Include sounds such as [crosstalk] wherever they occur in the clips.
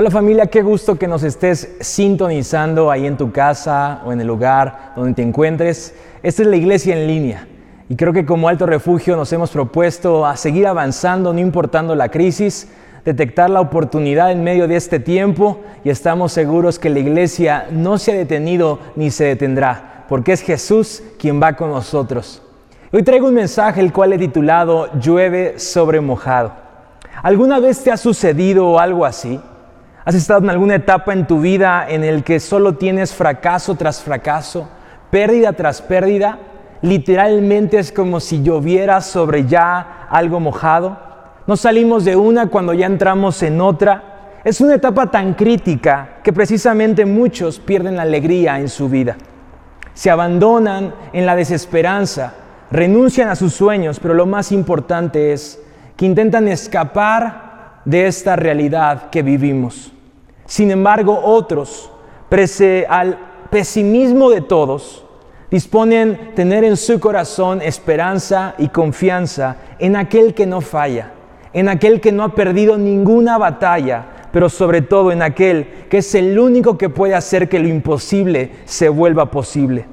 Hola familia, qué gusto que nos estés sintonizando ahí en tu casa o en el lugar donde te encuentres. Esta es la iglesia en línea y creo que como alto refugio nos hemos propuesto a seguir avanzando, no importando la crisis, detectar la oportunidad en medio de este tiempo y estamos seguros que la iglesia no se ha detenido ni se detendrá, porque es Jesús quien va con nosotros. Hoy traigo un mensaje el cual he titulado Llueve sobre mojado. ¿Alguna vez te ha sucedido algo así? ¿Has estado en alguna etapa en tu vida en el que solo tienes fracaso tras fracaso, pérdida tras pérdida? Literalmente es como si lloviera sobre ya algo mojado. No salimos de una cuando ya entramos en otra. Es una etapa tan crítica que precisamente muchos pierden la alegría en su vida. Se abandonan en la desesperanza, renuncian a sus sueños, pero lo más importante es que intentan escapar de esta realidad que vivimos. Sin embargo, otros, al pesimismo de todos, disponen tener en su corazón esperanza y confianza en aquel que no falla, en aquel que no ha perdido ninguna batalla, pero sobre todo en aquel que es el único que puede hacer que lo imposible se vuelva posible.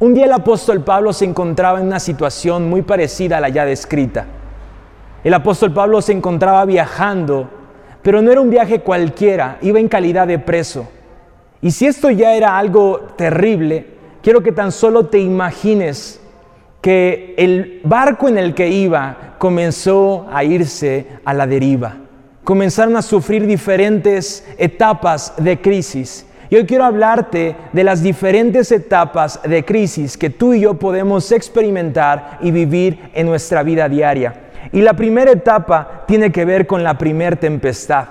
Un día el apóstol Pablo se encontraba en una situación muy parecida a la ya descrita. El apóstol Pablo se encontraba viajando, pero no era un viaje cualquiera, iba en calidad de preso. Y si esto ya era algo terrible, quiero que tan solo te imagines que el barco en el que iba comenzó a irse a la deriva. Comenzaron a sufrir diferentes etapas de crisis. Y hoy quiero hablarte de las diferentes etapas de crisis que tú y yo podemos experimentar y vivir en nuestra vida diaria. Y la primera etapa tiene que ver con la primer tempestad.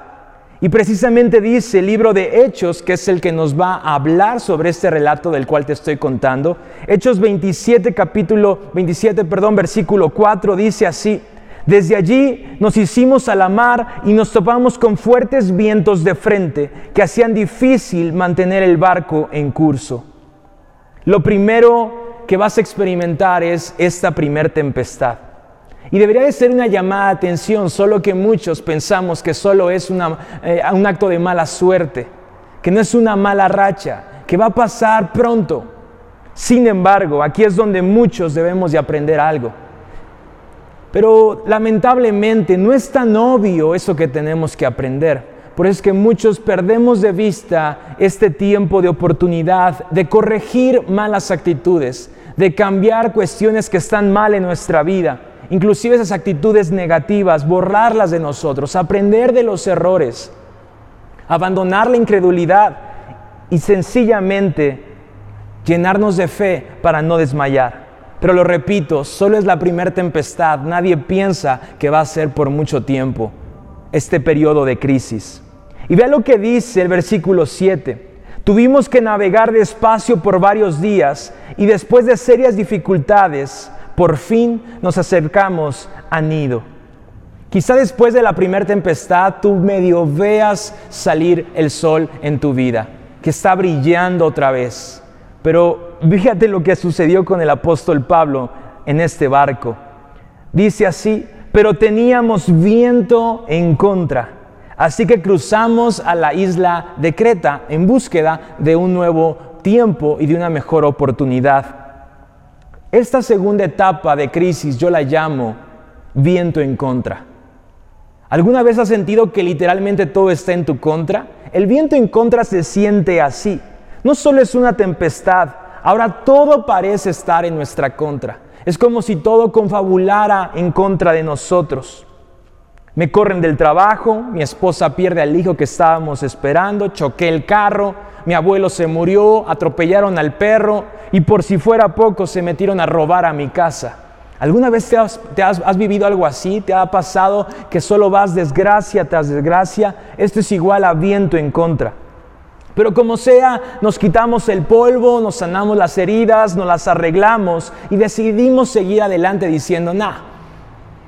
Y precisamente dice el libro de Hechos, que es el que nos va a hablar sobre este relato del cual te estoy contando. Hechos 27, capítulo 27, perdón, versículo 4 dice así: Desde allí nos hicimos a la mar y nos topamos con fuertes vientos de frente que hacían difícil mantener el barco en curso. Lo primero que vas a experimentar es esta primer tempestad. Y debería de ser una llamada de atención, solo que muchos pensamos que solo es eh, un acto de mala suerte, que no es una mala racha, que va a pasar pronto. Sin embargo, aquí es donde muchos debemos de aprender algo. Pero lamentablemente no es tan obvio eso que tenemos que aprender. Por eso es que muchos perdemos de vista este tiempo de oportunidad de corregir malas actitudes, de cambiar cuestiones que están mal en nuestra vida inclusive esas actitudes negativas, borrarlas de nosotros, aprender de los errores, abandonar la incredulidad y sencillamente llenarnos de fe para no desmayar. Pero lo repito, solo es la primera tempestad, nadie piensa que va a ser por mucho tiempo este periodo de crisis. Y vea lo que dice el versículo 7. Tuvimos que navegar despacio por varios días y después de serias dificultades, por fin nos acercamos a nido. Quizá después de la primera tempestad tú medio veas salir el sol en tu vida, que está brillando otra vez. Pero fíjate lo que sucedió con el apóstol Pablo en este barco. Dice así, pero teníamos viento en contra. Así que cruzamos a la isla de Creta en búsqueda de un nuevo tiempo y de una mejor oportunidad. Esta segunda etapa de crisis yo la llamo viento en contra. ¿Alguna vez has sentido que literalmente todo está en tu contra? El viento en contra se siente así. No solo es una tempestad, ahora todo parece estar en nuestra contra. Es como si todo confabulara en contra de nosotros. Me corren del trabajo, mi esposa pierde al hijo que estábamos esperando, choqué el carro, mi abuelo se murió, atropellaron al perro y por si fuera poco se metieron a robar a mi casa. ¿Alguna vez te, has, vivido algo así? ¿Te ha pasado que solo vas desgracia tras desgracia? Esto es igual a viento en contra. Pero como sea, nos quitamos el polvo, nos sanamos las heridas, nos las arreglamos y decidimos seguir adelante diciendo, nah,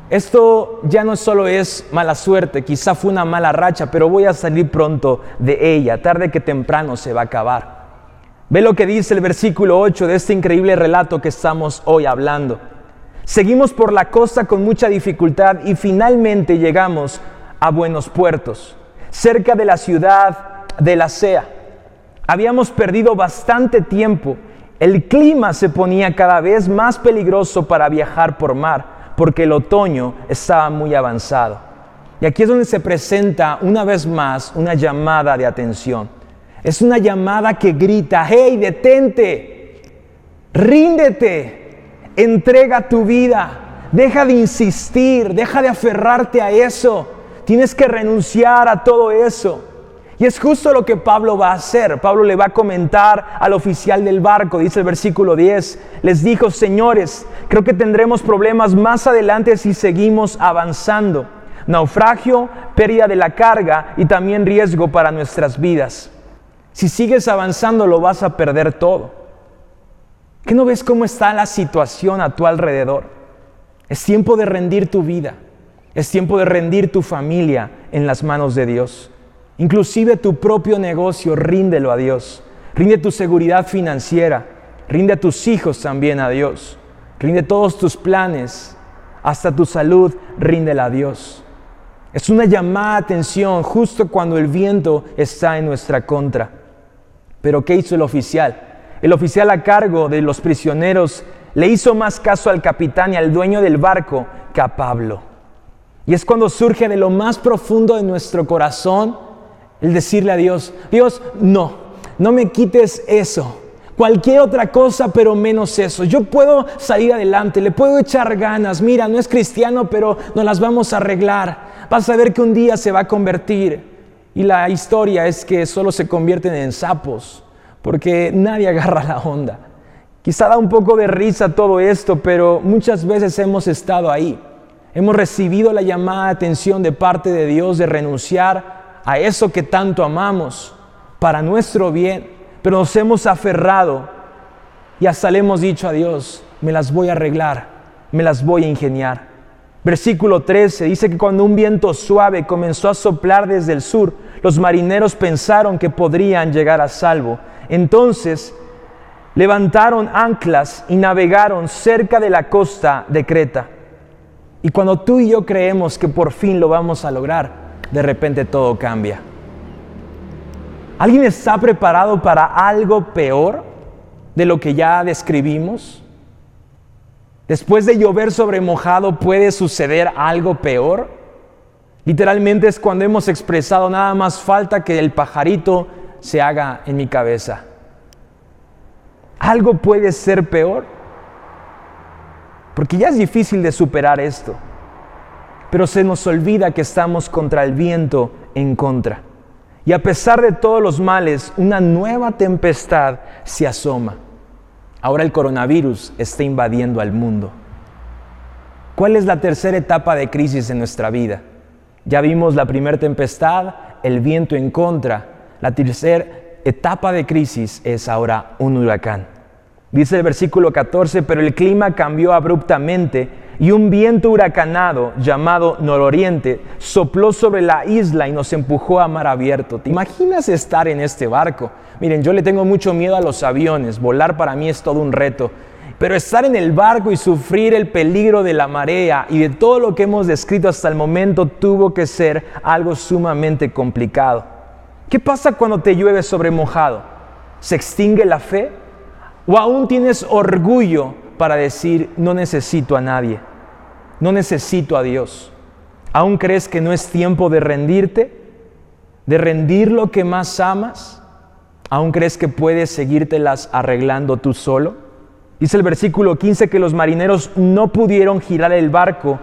esto ya no solo es mala suerte, quizá fue una mala racha, pero voy a salir pronto de ella, tarde que temprano se va a acabar. Ve lo que dice el versículo 8 de este increíble relato que estamos hoy hablando. Seguimos por la costa con mucha dificultad y finalmente llegamos a buenos puertos. cerca de la ciudad de la Sea. Habíamos perdido bastante tiempo. El clima se ponía cada vez más peligroso para viajar por mar, porque el otoño estaba muy avanzado. Y aquí es donde se presenta una vez más una llamada de atención. Es una llamada que grita, hey, detente, ríndete, entrega tu vida, deja de insistir, deja de aferrarte a eso, tienes que renunciar a todo eso. Y es justo lo que Pablo va a hacer. Pablo le va a comentar al oficial del barco, dice el versículo 10, les dijo, señores, creo que tendremos problemas más adelante si seguimos avanzando. Naufragio, pérdida de la carga y también riesgo para nuestras vidas. Si sigues avanzando lo vas a perder todo. ¿Qué no ves cómo está la situación a tu alrededor? Es tiempo de rendir tu vida. Es tiempo de rendir tu familia en las manos de Dios. Inclusive tu propio negocio, ríndelo a Dios. Rinde tu seguridad financiera. Rinde a tus hijos también a Dios. Rinde todos tus planes. Hasta tu salud, ríndela a Dios. Es una llamada atención justo cuando el viento está en nuestra contra. Pero ¿qué hizo el oficial? El oficial a cargo de los prisioneros le hizo más caso al capitán y al dueño del barco que a Pablo. Y es cuando surge de lo más profundo de nuestro corazón el decirle a Dios, Dios, no, no me quites eso. Cualquier otra cosa, pero menos eso. Yo puedo salir adelante, le puedo echar ganas. Mira, no es cristiano, pero nos las vamos a arreglar. Vas a ver que un día se va a convertir. Y la historia es que solo se convierten en sapos, porque nadie [laughs] agarra la onda. Quizá da un poco de risa todo esto, pero muchas veces hemos estado ahí. Hemos recibido la llamada de atención de parte de Dios de renunciar a eso que tanto amamos para nuestro bien, pero nos hemos aferrado y hasta le hemos dicho a Dios, me las voy a arreglar, me las voy a ingeniar. Versículo 13 dice que cuando un viento suave comenzó a soplar desde el sur, los marineros pensaron que podrían llegar a salvo. Entonces levantaron anclas y navegaron cerca de la costa de Creta. Y cuando tú y yo creemos que por fin lo vamos a lograr, de repente todo cambia. ¿Alguien está preparado para algo peor de lo que ya describimos? Después de llover sobre mojado puede suceder algo peor. Literalmente es cuando hemos expresado nada más falta que el pajarito se haga en mi cabeza. Algo puede ser peor. Porque ya es difícil de superar esto. Pero se nos olvida que estamos contra el viento en contra. Y a pesar de todos los males, una nueva tempestad se asoma. Ahora el coronavirus está invadiendo al mundo. ¿Cuál es la tercera etapa de crisis en nuestra vida? Ya vimos la primera tempestad, el viento en contra. La tercera etapa de crisis es ahora un huracán. Dice el versículo 14, pero el clima cambió abruptamente y un viento huracanado llamado nororiente sopló sobre la isla y nos empujó a mar abierto. ¿Te imaginas estar en este barco? Miren, yo le tengo mucho miedo a los aviones, volar para mí es todo un reto, pero estar en el barco y sufrir el peligro de la marea y de todo lo que hemos descrito hasta el momento tuvo que ser algo sumamente complicado. ¿Qué pasa cuando te llueve sobre mojado? ¿Se extingue la fe? ¿O aún tienes orgullo para decir no necesito a nadie? No necesito a Dios. ¿Aún crees que no es tiempo de rendirte? ¿De rendir lo que más amas? ¿Aún crees que puedes seguírtelas arreglando tú solo? Dice el versículo 15 que los marineros no pudieron girar el barco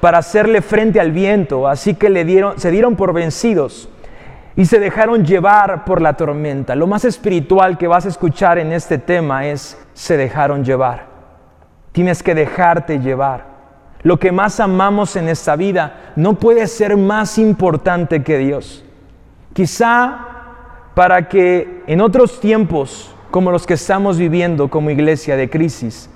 para hacerle frente al viento, así que le dieron, se dieron por vencidos y se dejaron llevar por la tormenta. Lo más espiritual que vas a escuchar en este tema es se dejaron llevar. Tienes que dejarte llevar. Lo que más amamos en esta vida no puede ser más importante que Dios. Quizá para que en otros tiempos como los que estamos viviendo como iglesia de crisis,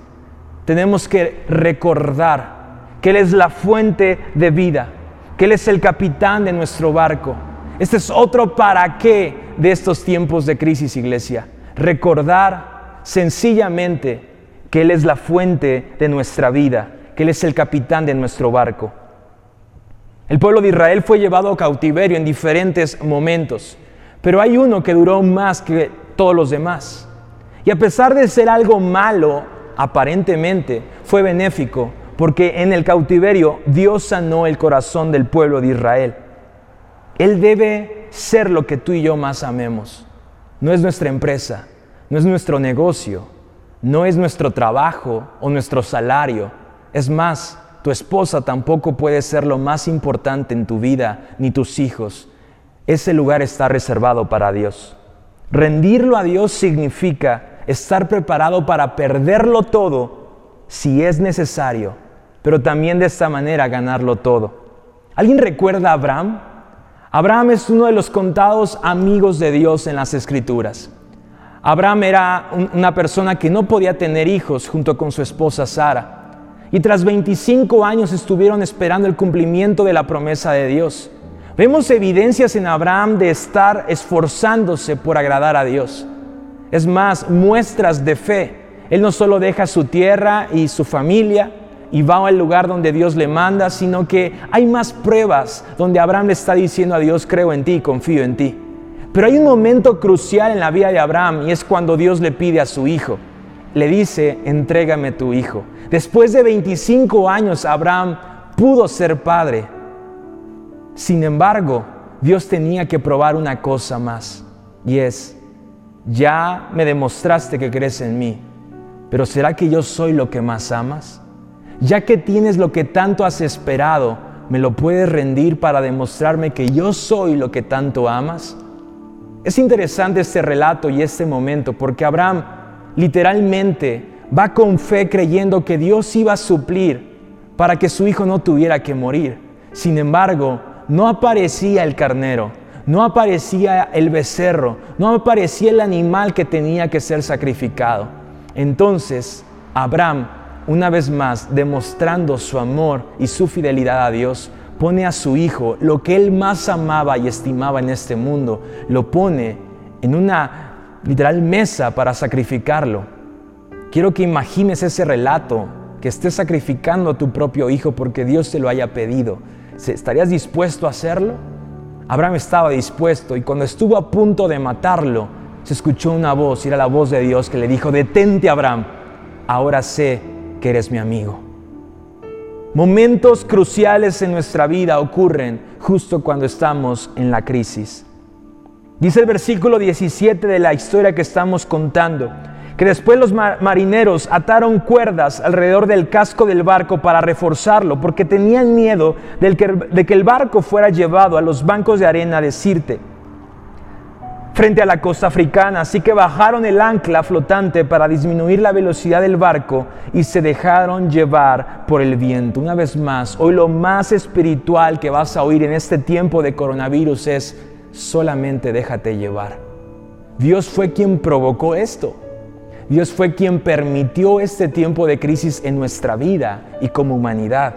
tenemos que recordar que Él es la fuente de vida, que Él es el capitán de nuestro barco. Este es otro para qué de estos tiempos de crisis, iglesia. Recordar sencillamente que Él es la fuente de nuestra vida que Él es el capitán de nuestro barco. El pueblo de Israel fue llevado a cautiverio en diferentes momentos, pero hay uno que duró más que todos los demás. Y a pesar de ser algo malo, aparentemente, fue benéfico, porque en el cautiverio Dios sanó el corazón del pueblo de Israel. Él debe ser lo que tú y yo más amemos. No es nuestra empresa, no es nuestro negocio, no es nuestro trabajo o nuestro salario. Es más, tu esposa tampoco puede ser lo más importante en tu vida, ni tus hijos. Ese lugar está reservado para Dios. Rendirlo a Dios significa estar preparado para perderlo todo si es necesario, pero también de esta manera ganarlo todo. ¿Alguien recuerda a Abraham? Abraham es uno de los contados amigos de Dios en las Escrituras. Abraham era una persona que no podía tener hijos junto con su esposa Sara. Y tras 25 años estuvieron esperando el cumplimiento de la promesa de Dios. Vemos evidencias en Abraham de estar esforzándose por agradar a Dios. Es más, muestras de fe. Él no solo deja su tierra y su familia y va al lugar donde Dios le manda, sino que hay más pruebas donde Abraham le está diciendo a Dios, creo en ti, confío en ti. Pero hay un momento crucial en la vida de Abraham y es cuando Dios le pide a su hijo le dice, entrégame tu hijo. Después de 25 años, Abraham pudo ser padre. Sin embargo, Dios tenía que probar una cosa más, y es, ya me demostraste que crees en mí, pero ¿será que yo soy lo que más amas? Ya que tienes lo que tanto has esperado, ¿me lo puedes rendir para demostrarme que yo soy lo que tanto amas? Es interesante este relato y este momento porque Abraham literalmente va con fe creyendo que Dios iba a suplir para que su hijo no tuviera que morir. Sin embargo, no aparecía el carnero, no aparecía el becerro, no aparecía el animal que tenía que ser sacrificado. Entonces, Abraham, una vez más, demostrando su amor y su fidelidad a Dios, pone a su hijo, lo que él más amaba y estimaba en este mundo, lo pone en una literal mesa para sacrificarlo. Quiero que imagines ese relato, que estés sacrificando a tu propio hijo porque Dios te lo haya pedido. ¿Estarías dispuesto a hacerlo? Abraham estaba dispuesto y cuando estuvo a punto de matarlo, se escuchó una voz era la voz de Dios que le dijo, detente Abraham, ahora sé que eres mi amigo. Momentos cruciales en nuestra vida ocurren justo cuando estamos en la crisis. Dice el versículo 17 de la historia que estamos contando, que después los marineros ataron cuerdas alrededor del casco del barco para reforzarlo, porque tenían miedo de que el barco fuera llevado a los bancos de arena de Sirte, frente a la costa africana. Así que bajaron el ancla flotante para disminuir la velocidad del barco y se dejaron llevar por el viento. Una vez más, hoy lo más espiritual que vas a oír en este tiempo de coronavirus es solamente déjate llevar. Dios fue quien provocó esto. Dios fue quien permitió este tiempo de crisis en nuestra vida y como humanidad.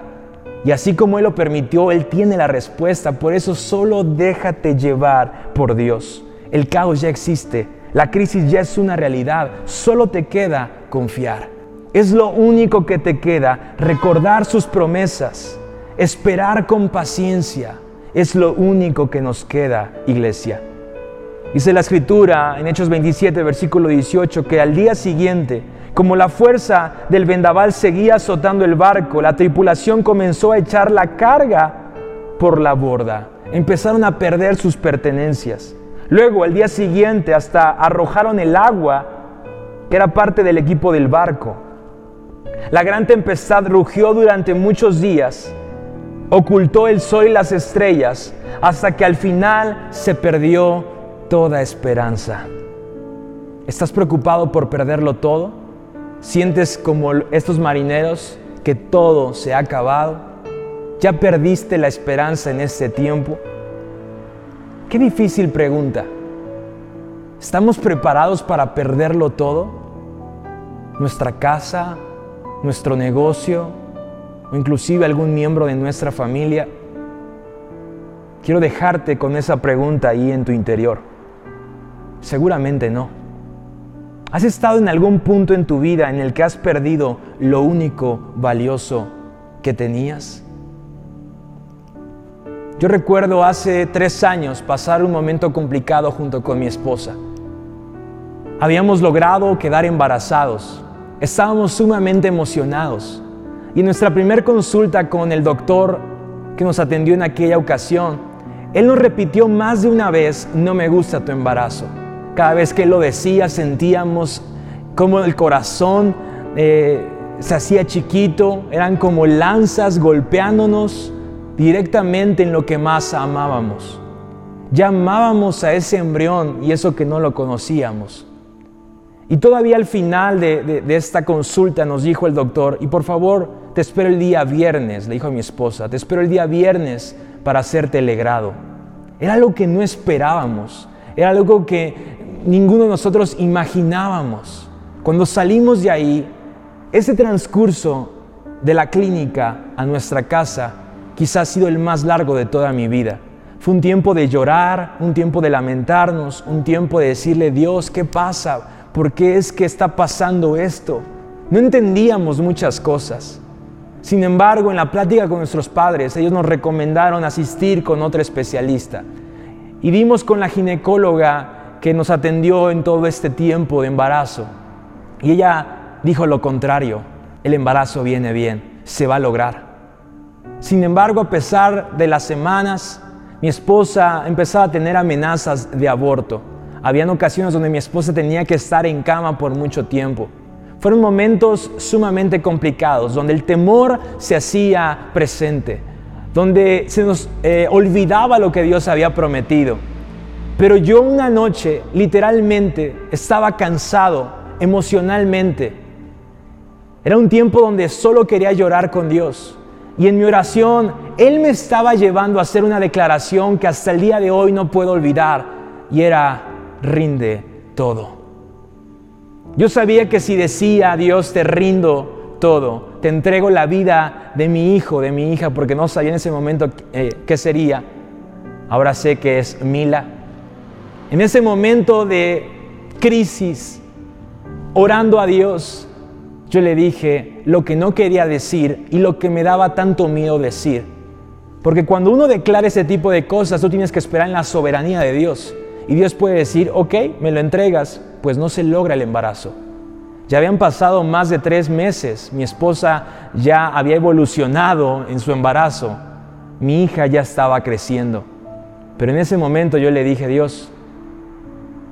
Y así como Él lo permitió, Él tiene la respuesta. Por eso solo déjate llevar por Dios. El caos ya existe. La crisis ya es una realidad. Solo te queda confiar. Es lo único que te queda. Recordar sus promesas. Esperar con paciencia es lo único que nos queda, iglesia. Dice la escritura en Hechos 27, versículo 18, que al día siguiente, como la fuerza del vendaval seguía azotando el barco, la tripulación comenzó a echar la carga por la borda. Empezaron a perder sus pertenencias. Luego, al día siguiente, hasta arrojaron el agua, que era parte del equipo del barco. La gran tempestad rugió durante muchos días ocultó el sol y las estrellas hasta que al final se perdió toda esperanza. ¿Estás preocupado por perderlo todo? ¿Sientes como estos marineros que todo se ha acabado? ¿Ya perdiste la esperanza en este tiempo? Qué difícil pregunta. ¿Estamos preparados para perderlo todo? ¿Nuestra casa? ¿Nuestro negocio? O inclusive algún miembro de nuestra familia, quiero dejarte con esa pregunta ahí en tu interior. Seguramente no. ¿Has estado en algún punto en tu vida en el que has perdido lo único valioso que tenías? Yo recuerdo hace tres años pasar un momento complicado junto con mi esposa. Habíamos logrado quedar embarazados. Estábamos sumamente emocionados. Y nuestra primera consulta con el doctor que nos atendió en aquella ocasión, él nos repitió más de una vez, no me gusta tu embarazo. Cada vez que él lo decía sentíamos como el corazón eh, se hacía chiquito, eran como lanzas golpeándonos directamente en lo que más amábamos. Ya amábamos a ese embrión y eso que no lo conocíamos. Y todavía al final de, de, esta consulta nos dijo el doctor, y por favor, te espero el día viernes, le dijo a mi esposa, te espero el día viernes para hacerte el. Era algo que no esperábamos, era algo que ninguno de nosotros imaginábamos. Cuando salimos de ahí, ese transcurso de la clínica a nuestra casa quizás ha sido el más largo de toda mi vida. Fue un tiempo de llorar, un tiempo de lamentarnos, un tiempo de decirle, Dios, ¿qué pasa? ¿Por qué es que está pasando esto? No entendíamos muchas cosas. Sin embargo, en la plática con nuestros padres, ellos nos recomendaron asistir con otro especialista. Y vimos con la ginecóloga que nos atendió en todo este tiempo de embarazo. Y ella dijo lo contrario, el embarazo viene bien, se va a lograr. Sin embargo, a pesar de las semanas, mi esposa empezaba a tener amenazas de aborto. Habían ocasiones donde mi esposa tenía que estar en cama por mucho tiempo. Fueron momentos sumamente complicados, donde el temor se hacía presente, donde se nos eh, olvidaba lo que Dios había prometido. Pero yo una noche literalmente estaba cansado emocionalmente. Era un tiempo donde solo quería llorar con Dios. Y en mi oración, Él me estaba llevando a hacer una declaración que hasta el día de hoy no puedo olvidar. Y era, rinde todo. Yo sabía que si decía a Dios, te rindo todo, te entrego la vida de mi hijo, de mi hija, porque no sabía en ese momento eh, qué sería. Ahora sé que es Mila. En ese momento de crisis, orando a Dios, yo le dije lo que no quería decir y lo que me daba tanto miedo decir. Porque cuando uno declara ese tipo de cosas, tú tienes que esperar en la soberanía de Dios. Y Dios puede decir, ok, me lo entregas, pues no se logra el embarazo. Ya habían pasado más de tres meses, mi esposa ya había evolucionado en su embarazo, mi hija ya estaba creciendo. Pero en ese momento yo le dije, Dios,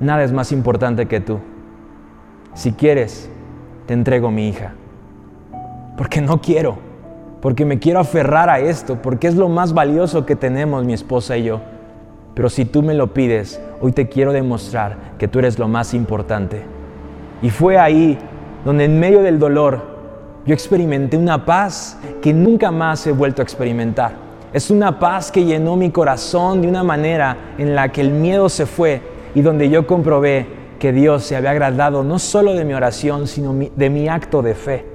nada es más importante que tú. Si quieres, te entrego mi hija. Porque no quiero, porque me quiero aferrar a esto, porque es lo más valioso que tenemos mi esposa y yo. Pero si tú me lo pides, hoy te quiero demostrar que tú eres lo más importante. Y fue ahí donde en medio del dolor yo experimenté una paz que nunca más he vuelto a experimentar. Es una paz que llenó mi corazón de una manera en la que el miedo se fue y donde yo comprobé que Dios se había agradado no solo de mi oración, sino de mi acto de fe.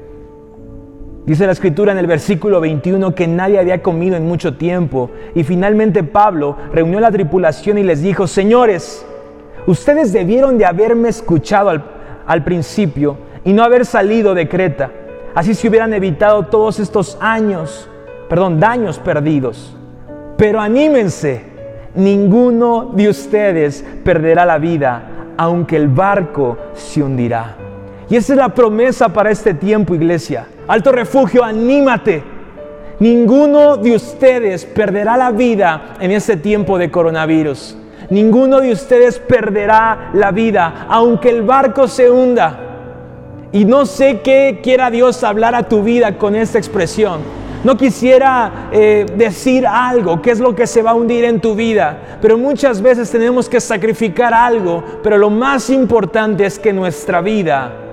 Dice la escritura en el versículo 21 que nadie había comido en mucho tiempo y finalmente Pablo reunió la tripulación y les dijo, señores, ustedes debieron de haberme escuchado al, al principio y no haber salido de Creta. Así se hubieran evitado todos estos años, perdón, daños perdidos. Pero anímense, ninguno de ustedes perderá la vida aunque el barco se hundirá. Y esa es la promesa para este tiempo, iglesia. Alto refugio, anímate. Ninguno de ustedes perderá la vida en este tiempo de coronavirus. Ninguno de ustedes perderá la vida, aunque el barco se hunda. Y no sé qué quiera Dios hablar a tu vida con esta expresión. No quisiera eh, decir algo, qué es lo que se va a hundir en tu vida, pero muchas veces tenemos que sacrificar algo, pero lo más importante es que nuestra vida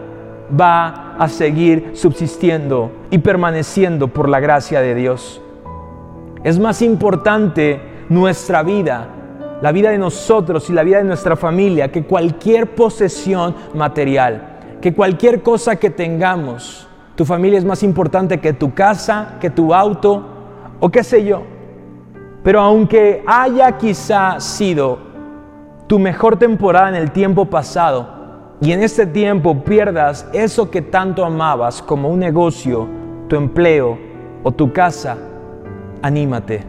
va a seguir subsistiendo y permaneciendo por la gracia de Dios. Es más importante nuestra vida, la vida de nosotros y la vida de nuestra familia, que cualquier posesión material, que cualquier cosa que tengamos. Tu familia es más importante que tu casa, que tu auto o qué sé yo. Pero aunque haya quizá sido tu mejor temporada en el tiempo pasado y en este tiempo pierdas eso que tanto amabas como un negocio, tu empleo o tu casa, anímate.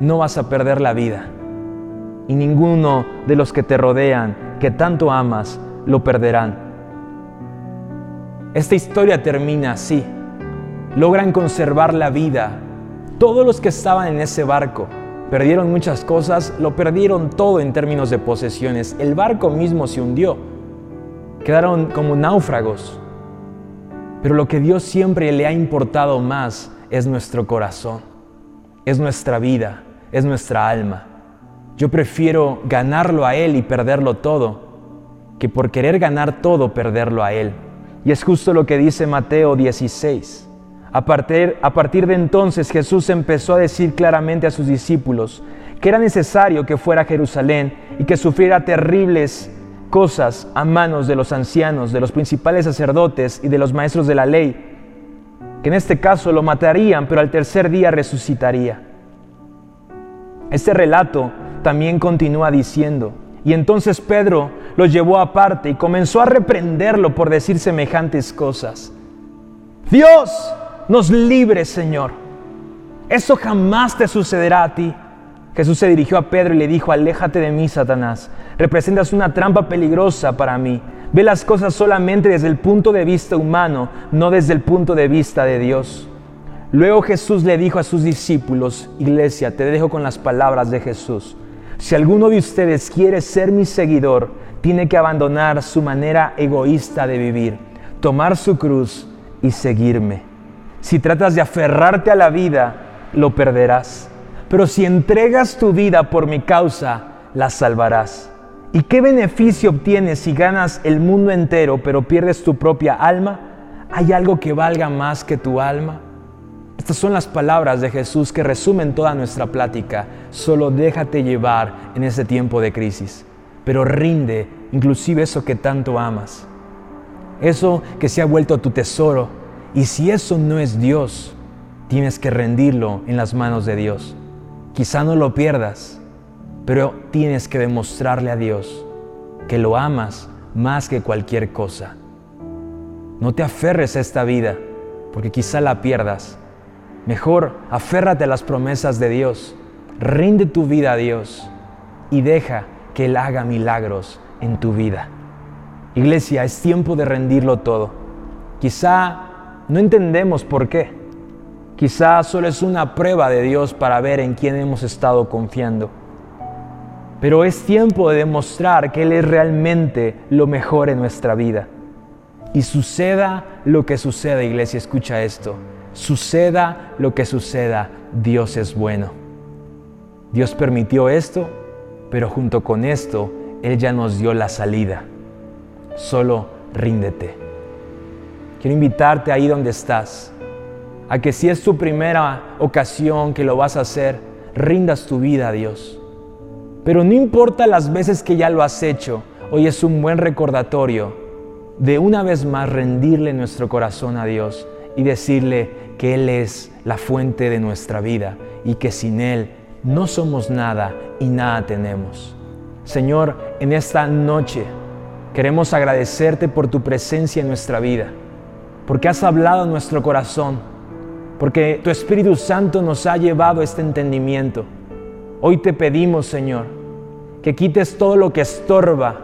no vas a perder la vida. Y ninguno de los que te rodean, que tanto amas, lo perderán. Esta historia termina así. Logran conservar la vida. Todos los que estaban en ese barco perdieron muchas cosas, lo perdieron todo en términos de posesiones. El barco mismo se hundió. Quedaron como náufragos. Pero lo que Dios siempre le ha importado más es nuestro corazón, es nuestra vida, es nuestra alma. Yo prefiero ganarlo a Él y perderlo todo, que por querer ganar todo perderlo a Él. Y es justo lo que dice Mateo 16. A partir, a partir de entonces Jesús empezó a decir claramente a sus discípulos que era necesario que fuera a Jerusalén y que sufriera terribles cosas a manos de los ancianos, de los principales sacerdotes y de los maestros de la ley, que en este caso lo matarían, pero al tercer día resucitaría. Este relato también continúa diciendo, y entonces Pedro lo llevó aparte y comenzó a reprenderlo por decir semejantes cosas. Dios nos libre, Señor. Eso jamás te sucederá a ti. Jesús se dirigió a Pedro y le dijo, aléjate de mí, Satanás. Representas una trampa peligrosa para mí. Ve las cosas solamente desde el punto de vista humano, no desde el punto de vista de Dios. Luego Jesús le dijo a sus discípulos, iglesia, te dejo con las palabras de Jesús. Si alguno de ustedes quiere ser mi seguidor, tiene que abandonar su manera egoísta de vivir, tomar su cruz y seguirme. Si tratas de aferrarte a la vida, lo perderás. Pero si entregas tu vida por mi causa, la salvarás. ¿Y qué beneficio obtienes si ganas el mundo entero pero pierdes tu propia alma? ¿Hay algo que valga más que tu alma? Estas son las palabras de Jesús que resumen toda nuestra plática. Solo déjate llevar en ese tiempo de crisis, pero rinde inclusive eso que tanto amas, eso que se ha vuelto tu tesoro. Y si eso no es Dios, tienes que rendirlo en las manos de Dios. Quizá no lo pierdas, pero tienes que demostrarle a Dios que lo amas más que cualquier cosa. No te aferres a esta vida, porque quizá la pierdas Mejor aférrate a las promesas de Dios, rinde tu vida a Dios y deja que Él haga milagros en tu vida. Iglesia, es tiempo de rendirlo todo. Quizá no entendemos por qué. Quizá solo es una prueba de Dios para ver en quién hemos estado confiando. Pero es tiempo de demostrar que Él es realmente lo mejor en nuestra vida. Y suceda lo que suceda, iglesia, escucha esto Suceda lo que suceda, Dios es bueno. Dios permitió esto, pero junto con esto, Él ya nos dio la salida. Solo ríndete. Quiero invitarte ahí donde estás, a que si es tu primera ocasión que lo vas a hacer, rindas tu vida a Dios. Pero no importa las veces que ya lo has hecho, hoy es un buen recordatorio de una vez más rendirle nuestro corazón a Dios y decirle que Él es la fuente de nuestra vida y que sin Él no somos nada y nada tenemos. Señor, en esta noche queremos agradecerte por tu presencia en nuestra vida, porque has hablado en nuestro corazón, porque tu Espíritu Santo nos ha llevado este entendimiento. Hoy te pedimos, Señor, que quites todo lo que estorba,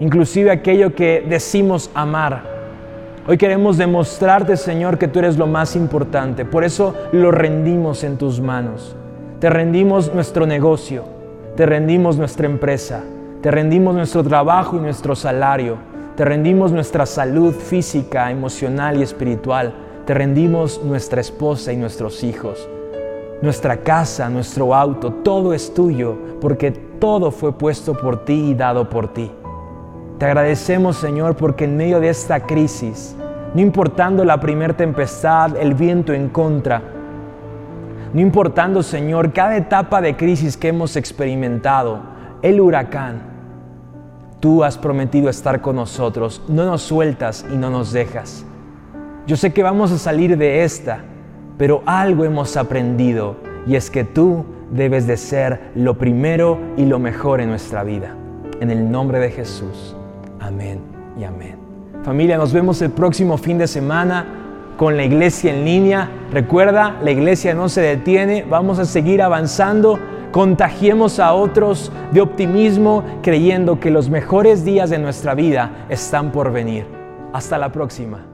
inclusive aquello que decimos amar Hoy queremos demostrarte, Señor, que tú eres lo más importante. Por eso lo rendimos en tus manos. Te rendimos nuestro negocio, te rendimos nuestra empresa, te rendimos nuestro trabajo y nuestro salario, te rendimos nuestra salud física, emocional y espiritual, te rendimos nuestra esposa y nuestros hijos, nuestra casa, nuestro auto, todo es tuyo, porque todo fue puesto por ti y dado por ti. Te agradecemos, Señor, porque en medio de esta crisis, no importando la primer tempestad, el viento en contra, no importando, Señor, cada etapa de crisis que hemos experimentado, el huracán, tú has prometido estar con nosotros, no nos sueltas y no nos dejas. Yo sé que vamos a salir de esta, pero algo hemos aprendido y es que tú debes de ser lo primero y lo mejor en nuestra vida. En el nombre de Jesús. Amén y amén. Familia, nos vemos el próximo fin de semana. con la iglesia en línea. Recuerda, la iglesia no se detiene, vamos a seguir avanzando. Contagiemos a otros de optimismo creyendo que los mejores días de nuestra vida están por venir. Hasta la próxima.